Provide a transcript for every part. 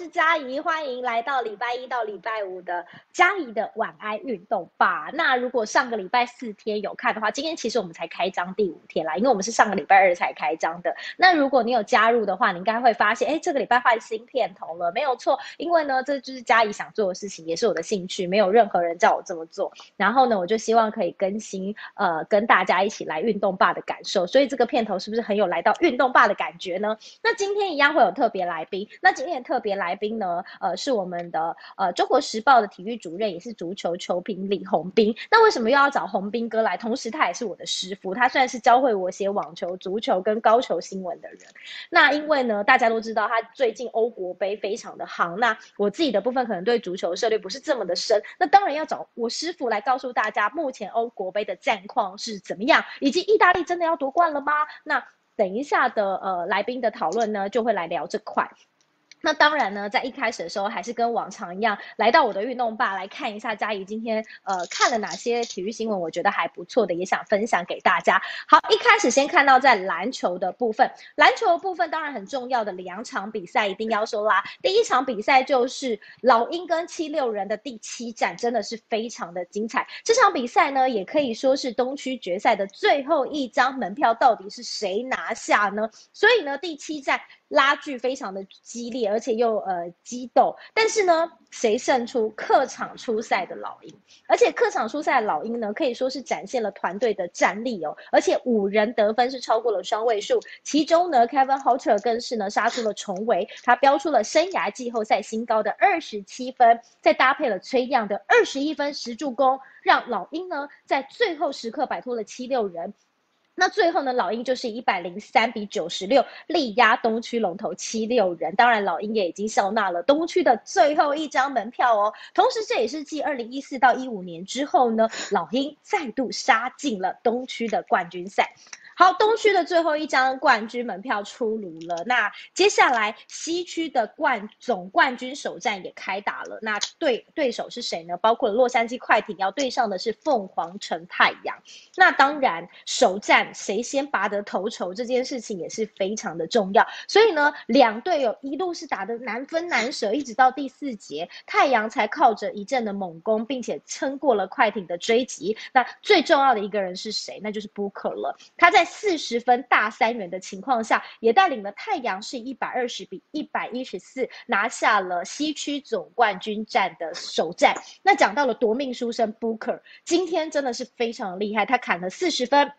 是嘉怡，欢迎来到礼拜一到礼拜五的嘉怡的晚安运动吧。那如果上个礼拜四天有看的话，今天其实我们才开张第五天啦，因为我们是上个礼拜二才开张的。那如果你有加入的话，你应该会发现，哎，这个礼拜换新片头了，没有错，因为呢，这就是嘉怡想做的事情，也是我的兴趣，没有任何人叫我这么做。然后呢，我就希望可以更新，呃，跟大家一起来运动吧的感受。所以这个片头是不是很有来到运动吧的感觉呢？那今天一样会有特别来宾，那今天。特别来来宾呢，呃，是我们的呃《中国时报》的体育主任，也是足球球评李红斌。那为什么又要找红斌哥来？同时，他也是我的师傅，他算是教会我写网球、足球跟高球新闻的人。那因为呢，大家都知道他最近欧国杯非常的行。那我自己的部分可能对足球涉猎不是这么的深，那当然要找我师傅来告诉大家，目前欧国杯的战况是怎么样，以及意大利真的要夺冠了吗？那等一下的呃来宾的讨论呢，就会来聊这块。那当然呢，在一开始的时候，还是跟往常一样，来到我的运动吧来看一下嘉怡今天呃看了哪些体育新闻，我觉得还不错的，也想分享给大家。好，一开始先看到在篮球的部分，篮球的部分当然很重要的两场比赛一定要说啦。第一场比赛就是老鹰跟七六人的第七战，真的是非常的精彩。这场比赛呢，也可以说是东区决赛的最后一张门票，到底是谁拿下呢？所以呢，第七战。拉锯非常的激烈，而且又呃激斗，但是呢，谁胜出？客场出赛的老鹰，而且客场出赛的老鹰呢，可以说是展现了团队的战力哦，而且五人得分是超过了双位数，其中呢，Kevin Holter 更是呢杀出了重围，他标出了生涯季后赛新高的二十七分，再搭配了崔样的二十一分十助攻，让老鹰呢在最后时刻摆脱了七六人。那最后呢，老鹰就是一百零三比九十六力压东区龙头七六人。当然，老鹰也已经笑纳了东区的最后一张门票哦。同时，这也是继二零一四到一五年之后呢，老鹰再度杀进了东区的冠军赛。好，东区的最后一张冠军门票出炉了。那接下来西区的冠总冠军首战也开打了。那对对手是谁呢？包括洛杉矶快艇要对上的是凤凰城太阳。那当然，首战谁先拔得头筹这件事情也是非常的重要。所以呢，两队有一路是打得难分难舍，一直到第四节，太阳才靠着一阵的猛攻，并且撑过了快艇的追击。那最重要的一个人是谁？那就是 Booker 了。他在四十分大三元的情况下，也带领了太阳是一百二十比一百一十四拿下了西区总冠军战的首战。那讲到了夺命书生 Booker，今天真的是非常厉害，他砍了四十分。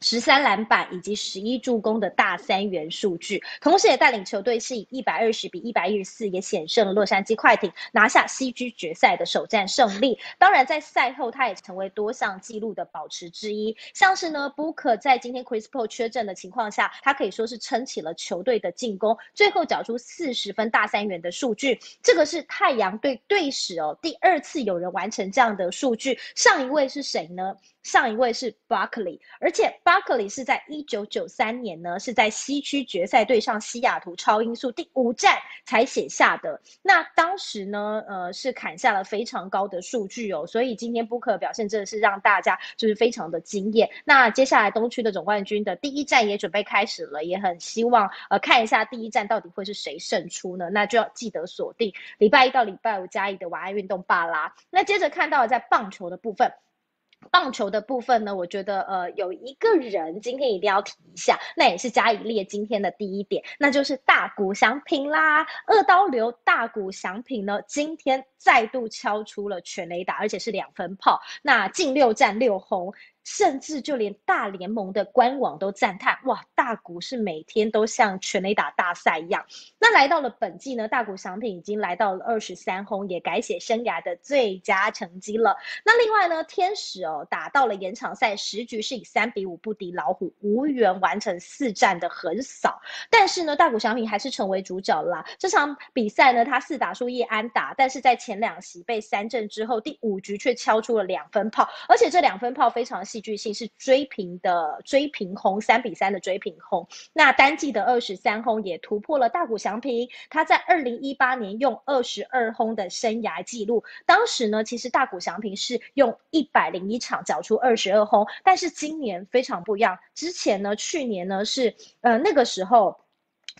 十三篮板以及十一助攻的大三元数据，同时也带领球队是以一百二十比一百一十四也险胜了洛杉矶快艇，拿下西区决赛的首战胜利。当然，在赛后他也成为多项纪录的保持之一，像是呢，Booker 在今天 Chris Paul 缺阵的情况下，他可以说是撑起了球队的进攻，最后缴出四十分大三元的数据。这个是太阳队队史哦，第二次有人完成这样的数据，上一位是谁呢？上一位是 Barkley，而且巴克利是在一九九三年呢，是在西区决赛对上西雅图超音速第五战才写下的。那当时呢，呃，是砍下了非常高的数据哦。所以今天 Booker 表现真的是让大家就是非常的惊艳。那接下来东区的总冠军的第一战也准备开始了，也很希望呃看一下第一战到底会是谁胜出呢？那就要记得锁定礼拜一到礼拜五加一的晚安运动吧啦。那接着看到了在棒球的部分。棒球的部分呢，我觉得呃有一个人今天一定要提一下，那也是加以列今天的第一点，那就是大谷翔平啦。二刀流大谷翔平呢，今天再度敲出了全雷打，而且是两分炮，那近六战六红。甚至就连大联盟的官网都赞叹：哇，大谷是每天都像全垒打大赛一样。那来到了本季呢，大谷翔平已经来到了二十三轰，也改写生涯的最佳成绩了。那另外呢，天使哦打到了延长赛十局是以三比五不敌老虎，无缘完成四战的横扫。但是呢，大谷翔平还是成为主角啦。这场比赛呢，他四打数一安打，但是在前两席被三振之后，第五局却敲出了两分炮，而且这两分炮非常。戏剧性是追平的追平轰三比三的追平轰，那单季的二十三轰也突破了大谷翔平，他在二零一八年用二十二轰的生涯纪录。当时呢，其实大谷翔平是用一百零一场缴出二十二轰，但是今年非常不一样。之前呢，去年呢是呃那个时候。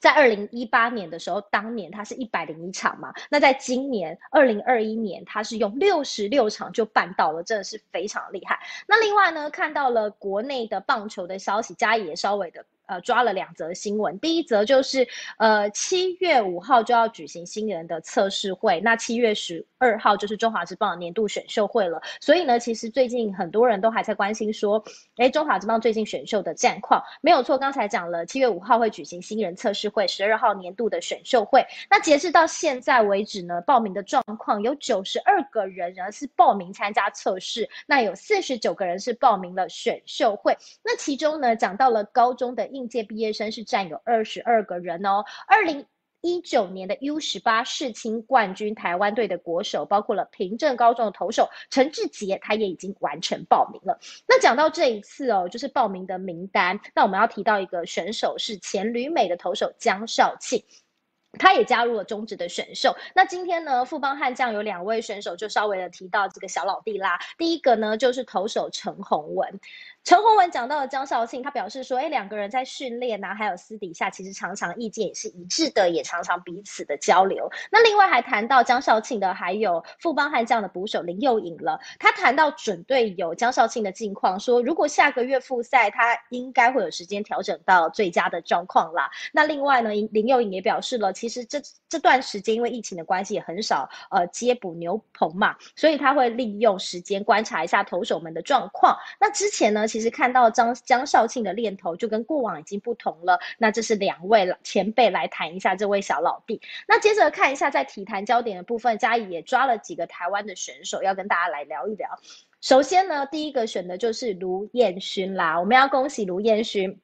在二零一八年的时候，当年它是一百零一场嘛，那在今年二零二一年，它是用六十六场就办到了，真的是非常厉害。那另外呢，看到了国内的棒球的消息，嘉义也稍微的。呃，抓了两则新闻。第一则就是，呃，七月五号就要举行新人的测试会，那七月十二号就是中华职棒年度选秀会了。所以呢，其实最近很多人都还在关心说，哎，中华职棒最近选秀的战况没有错。刚才讲了，七月五号会举行新人测试会，十二号年度的选秀会。那截至到现在为止呢，报名的状况有九十二个人呢是报名参加测试，那有四十九个人是报名了选秀会。那其中呢，讲到了高中的。应届毕业生是占有二十二个人哦。二零一九年的 U 十八世青冠军台湾队的国手，包括了平镇高中的投手陈志杰，他也已经完成报名了。那讲到这一次哦，就是报名的名单，那我们要提到一个选手是前旅美的投手江少庆。他也加入了中职的选秀。那今天呢，富邦悍将有两位选手，就稍微的提到这个小老弟啦。第一个呢，就是投手陈宏文。陈宏文讲到了江少庆，他表示说，哎，两个人在训练呐，还有私底下，其实常常意见也是一致的，也常常彼此的交流。那另外还谈到江少庆的，还有富邦悍将的捕手林佑颖了。他谈到准队友江少庆的近况，说如果下个月复赛，他应该会有时间调整到最佳的状况啦。那另外呢，林佑颖也表示了，其实这这段时间因为疫情的关系，也很少呃接捕牛棚嘛，所以他会利用时间观察一下投手们的状况。那之前呢？其实看到张江少庆的念头就跟过往已经不同了。那这是两位前辈来谈一下这位小老弟。那接着看一下在体坛焦点的部分，嘉义也抓了几个台湾的选手要跟大家来聊一聊。首先呢，第一个选的就是卢彦勋啦，我们要恭喜卢彦勋。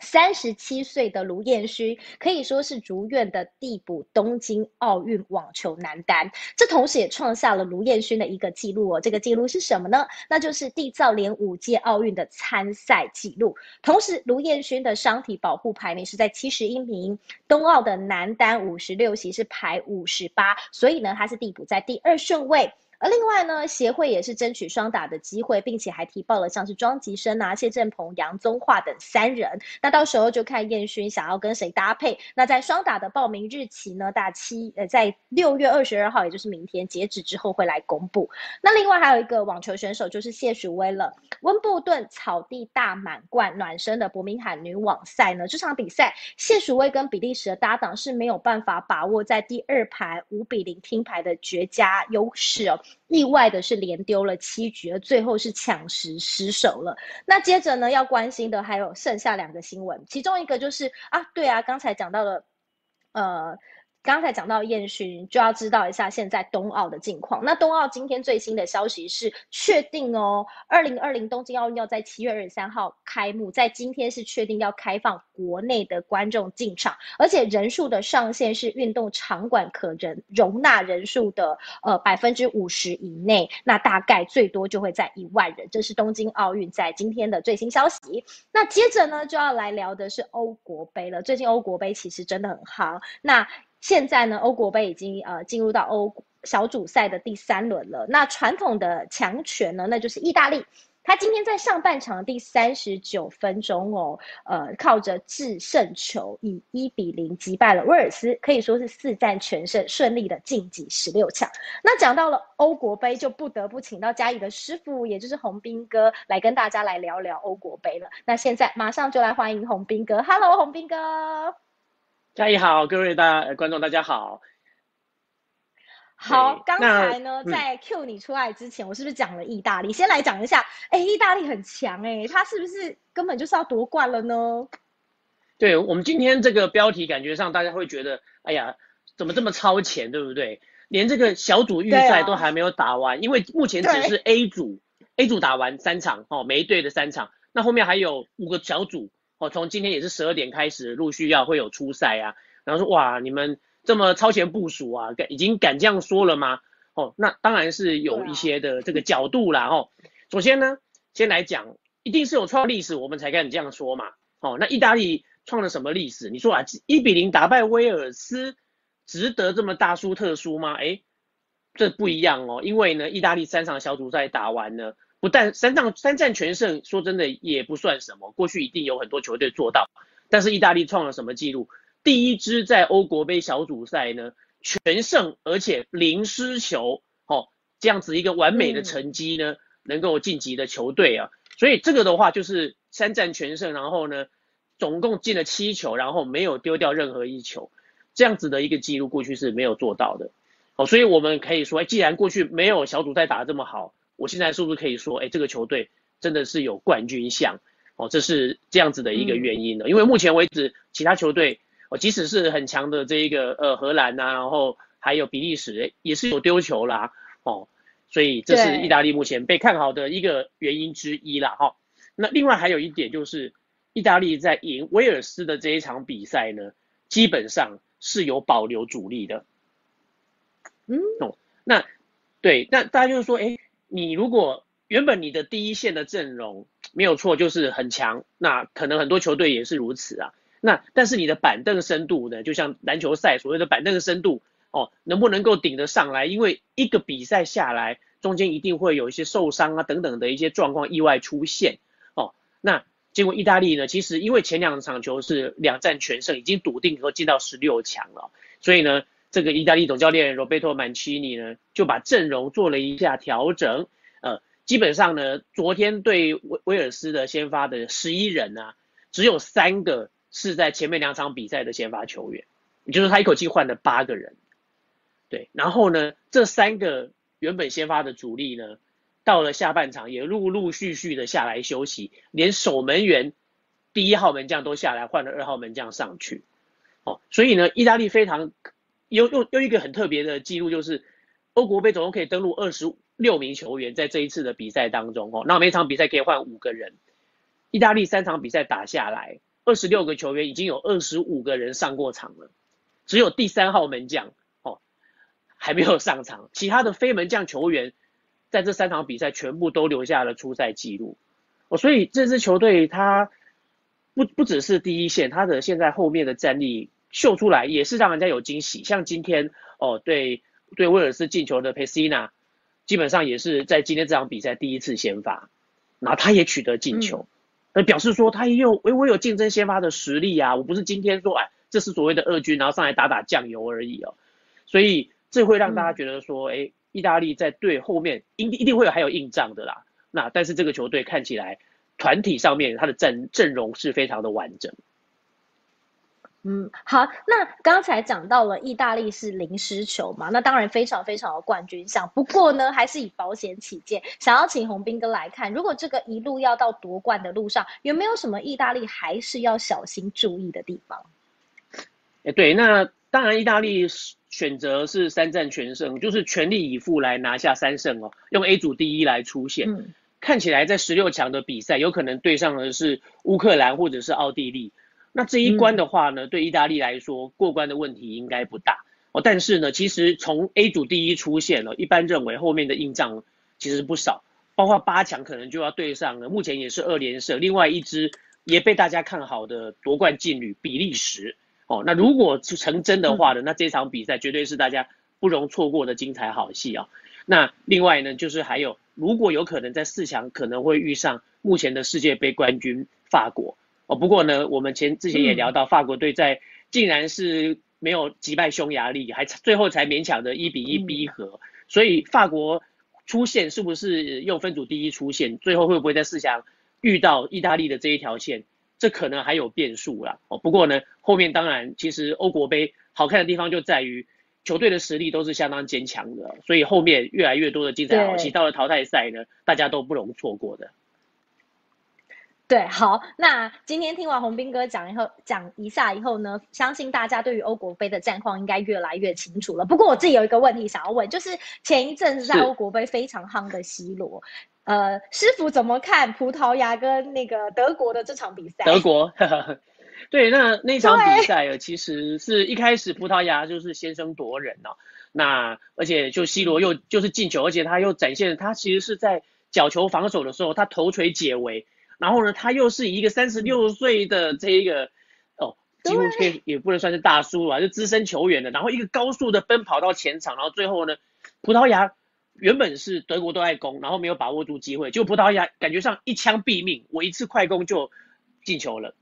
三十七岁的卢彦勋可以说是如愿的递补东京奥运网球男单，这同时也创下了卢彦勋的一个记录哦。这个记录是什么呢？那就是缔造连五届奥运的参赛记录。同时，卢彦勋的伤体保护排名是在七十一名，冬奥的男单五十六席是排五十八，所以呢，他是递补在第二顺位。而另外呢，协会也是争取双打的机会，并且还提报了像是庄吉生啊、谢振鹏、杨宗化等三人。那到时候就看燕勋想要跟谁搭配。那在双打的报名日期呢，大七呃在六月二十二号，也就是明天截止之后会来公布。那另外还有一个网球选手就是谢淑薇了。温布顿草地大满贯暖身的伯明翰女网赛呢，这场比赛谢淑薇跟比利时的搭档是没有办法把握在第二盘五比零听牌的绝佳优势哦。意外的是连丢了七局，最后是抢十失手了。那接着呢，要关心的还有剩下两个新闻，其中一个就是啊，对啊，刚才讲到了，呃。刚才讲到燕勋，就要知道一下现在冬奥的近况。那冬奥今天最新的消息是确定哦，二零二零东京奥运要在七月二十三号开幕，在今天是确定要开放国内的观众进场，而且人数的上限是运动场馆可人容纳人数的呃百分之五十以内，那大概最多就会在一万人。这是东京奥运在今天的最新消息。那接着呢，就要来聊的是欧国杯了。最近欧国杯其实真的很夯。那现在呢，欧国杯已经呃进入到欧小组赛的第三轮了。那传统的强权呢，那就是意大利。他今天在上半场第三十九分钟哦，呃，靠着制胜球以一比零击败了威尔斯，可以说是四战全胜，顺利的晋级十六强。那讲到了欧国杯，就不得不请到嘉义的师傅，也就是洪斌哥，来跟大家来聊聊欧国杯了。那现在马上就来欢迎洪斌哥，Hello，洪斌哥。嘉义好，各位大观众大家好。好，刚才呢，在 Q 你出来之前，我是不是讲了意大利？先来讲一下，哎，意大利很强哎，他是不是根本就是要夺冠了呢？对我们今天这个标题，感觉上大家会觉得，哎呀，怎么这么超前，对不对？连这个小组预赛都还没有打完，因为目前只是 A 组，A 组打完三场哦，每一队的三场，那后面还有五个小组。哦，从今天也是十二点开始，陆续要会有初赛啊。然后说哇，你们这么超前部署啊，敢已经敢这样说了吗？哦，那当然是有一些的这个角度啦。哦，首先呢，先来讲，一定是有创历史，我们才敢这样说嘛。哦，那意大利创了什么历史？你说啊，一比零打败威尔斯，值得这么大输特输吗？哎，这不一样哦，因为呢，意大利三场小组赛打完呢。不但三战三战全胜，说真的也不算什么。过去一定有很多球队做到，但是意大利创了什么记录？第一支在欧国杯小组赛呢全胜，而且零失球，哦，这样子一个完美的成绩呢，能够晋级的球队啊。所以这个的话就是三战全胜，然后呢，总共进了七球，然后没有丢掉任何一球，这样子的一个记录过去是没有做到的。哦，所以我们可以说，既然过去没有小组赛打得这么好，我现在是不是可以说，哎，这个球队真的是有冠军相？哦，这是这样子的一个原因的。因为目前为止，其他球队，哦，即使是很强的这一个呃荷兰呐，然后还有比利时，也是有丢球啦。哦，所以这是意大利目前被看好的一个原因之一啦。哈，那另外还有一点就是，意大利在赢威尔斯的这一场比赛呢，基本上是有保留主力的。嗯，哦，那对，那大家就是说，哎，你如果原本你的第一线的阵容没有错，就是很强，那可能很多球队也是如此啊。那但是你的板凳深度呢，就像篮球赛所谓的板凳深度，哦，能不能够顶得上来？因为一个比赛下来，中间一定会有一些受伤啊等等的一些状况意外出现，哦，那结果意大利呢，其实因为前两场球是两战全胜，已经笃定说进到十六强了，所以呢。这个意大利总教练罗贝托曼奇尼呢，就把阵容做了一下调整，呃，基本上呢，昨天对威威尔斯的先发的十一人呢，只有三个是在前面两场比赛的先发球员，也就是他一口气换了八个人，对，然后呢，这三个原本先发的主力呢，到了下半场也陆陆续续的下来休息，连守门员第一号门将都下来换了二号门将上去，哦，所以呢，意大利非常。又又又一个很特别的记录，就是欧国杯总共可以登录二十六名球员，在这一次的比赛当中哦，那每场比赛可以换五个人。意大利三场比赛打下来，二十六个球员已经有二十五个人上过场了，只有第三号门将哦还没有上场，其他的非门将球员在这三场比赛全部都留下了出赛记录哦，所以这支球队他不不只是第一线，他的现在后面的战力。秀出来也是让人家有惊喜，像今天哦，对对威尔斯进球的佩西纳，基本上也是在今天这场比赛第一次先发，然后他也取得进球，那表示说他也有我我有竞争先发的实力啊，我不是今天说哎这是所谓的二军，然后上来打打酱油而已哦，所以这会让大家觉得说，哎，意大利在队后面一一定会有还有硬仗的啦，那但是这个球队看起来团体上面他的阵阵容是非常的完整。嗯，好，那刚才讲到了意大利是零失球嘛，那当然非常非常的冠军相。不过呢，还是以保险起见，想要请洪斌哥来看，如果这个一路要到夺冠的路上，有没有什么意大利还是要小心注意的地方？哎，对，那当然意大利选择是三战全胜，就是全力以赴来拿下三胜哦，用 A 组第一来出现。嗯，看起来在十六强的比赛，有可能对上的是乌克兰或者是奥地利。那这一关的话呢，对意大利来说过关的问题应该不大哦。但是呢，其实从 A 组第一出现了，一般认为后面的硬仗其实不少，包括八强可能就要对上了。目前也是二连胜，另外一支也被大家看好的夺冠劲旅比利时哦。那如果是成真的话呢，那这场比赛绝对是大家不容错过的精彩好戏啊。那另外呢，就是还有如果有可能在四强可能会遇上目前的世界杯冠军法国。哦，不过呢，我们前之前也聊到，法国队在竟然是没有击败匈牙利，还最后才勉强的一比一逼和，所以法国出线是不是用分组第一出线，最后会不会在四强遇到意大利的这一条线，这可能还有变数啦。哦，不过呢，后面当然其实欧国杯好看的地方就在于球队的实力都是相当坚强的，所以后面越来越多的精彩好戏，到了淘汰赛呢，大家都不容错过的。对，好，那今天听完洪斌哥讲以后，讲一下以后呢，相信大家对于欧国杯的战况应该越来越清楚了。不过我自己有一个问题想要问，就是前一阵子在欧国杯非常夯的 C 罗，呃，师傅怎么看葡萄牙跟那个德国的这场比赛？德国，对，那那场比赛其实是一开始葡萄牙就是先声夺人哦，那而且就 C 罗又就是进球，而且他又展现他其实是在角球防守的时候，他头锤解围。然后呢，他又是一个三十六岁的这一个哦，几乎可以也不能算是大叔吧，就资深球员的。然后一个高速的奔跑到前场，然后最后呢，葡萄牙原本是德国都爱攻，然后没有把握住机会，就葡萄牙感觉上一枪毙命，我一次快攻就进球了。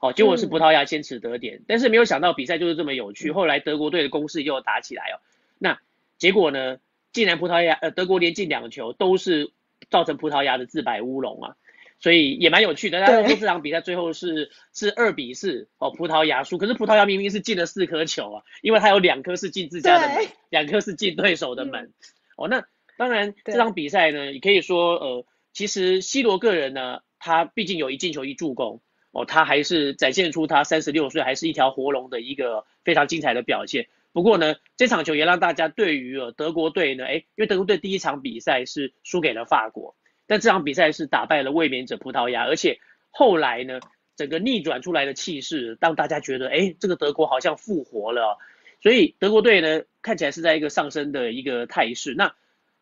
哦，结果是葡萄牙先取得点，但是没有想到比赛就是这么有趣，后来德国队的攻势又打起来哦，那结果呢，竟然葡萄牙呃德国连进两球都是造成葡萄牙的自摆乌龙啊。所以也蛮有趣的，大家说这场比赛最后是是二比四哦，葡萄牙输。可是葡萄牙明明是进了四颗球啊，因为它有两颗是进自家的门，两颗是进对手的门。哦，那当然这场比赛呢，也可以说呃，其实 C 罗个人呢，他毕竟有一进球一助攻哦，他还是展现出他三十六岁还是一条活龙的一个非常精彩的表现。不过呢，这场球也让大家对于呃德国队呢，哎，因为德国队第一场比赛是输给了法国。但这场比赛是打败了卫冕者葡萄牙，而且后来呢，整个逆转出来的气势让大家觉得，哎，这个德国好像复活了。所以德国队呢，看起来是在一个上升的一个态势。那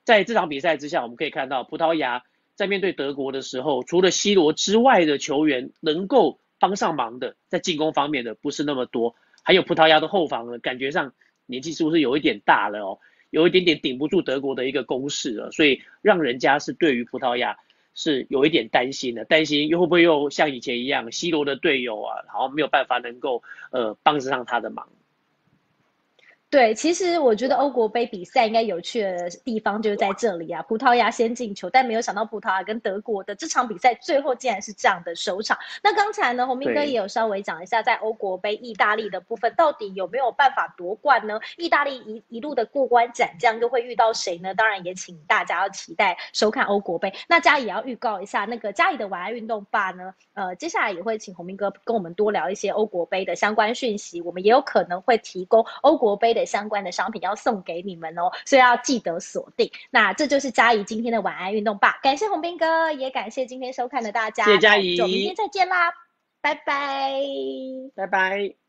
在这场比赛之下，我们可以看到葡萄牙在面对德国的时候，除了 C 罗之外的球员能够帮上忙的，在进攻方面的不是那么多。还有葡萄牙的后防呢，感觉上年纪是不是有一点大了哦？有一点点顶不住德国的一个攻势了，所以让人家是对于葡萄牙是有一点担心的，担心又会不会又像以前一样，C 罗的队友啊，好像没有办法能够呃帮得上他的忙。对，其实我觉得欧国杯比赛应该有趣的地方就是在这里啊。葡萄牙先进球，但没有想到葡萄牙跟德国的这场比赛最后竟然是这样的收场。那刚才呢，洪明哥也有稍微讲一下，在欧国杯意大利的部分，到底有没有办法夺冠呢？意大利一一路的过关斩将，又会遇到谁呢？当然也请大家要期待收看欧国杯。那嘉怡也要预告一下，那个嘉里的晚安运动吧呢，呃，接下来也会请洪明哥跟我们多聊一些欧国杯的相关讯息。我们也有可能会提供欧国杯的。相关的商品要送给你们哦，所以要记得锁定。那这就是嘉怡今天的晚安运动吧，感谢洪斌哥，也感谢今天收看的大家。谢谢嘉怡，我们明天再见啦，拜拜，拜拜。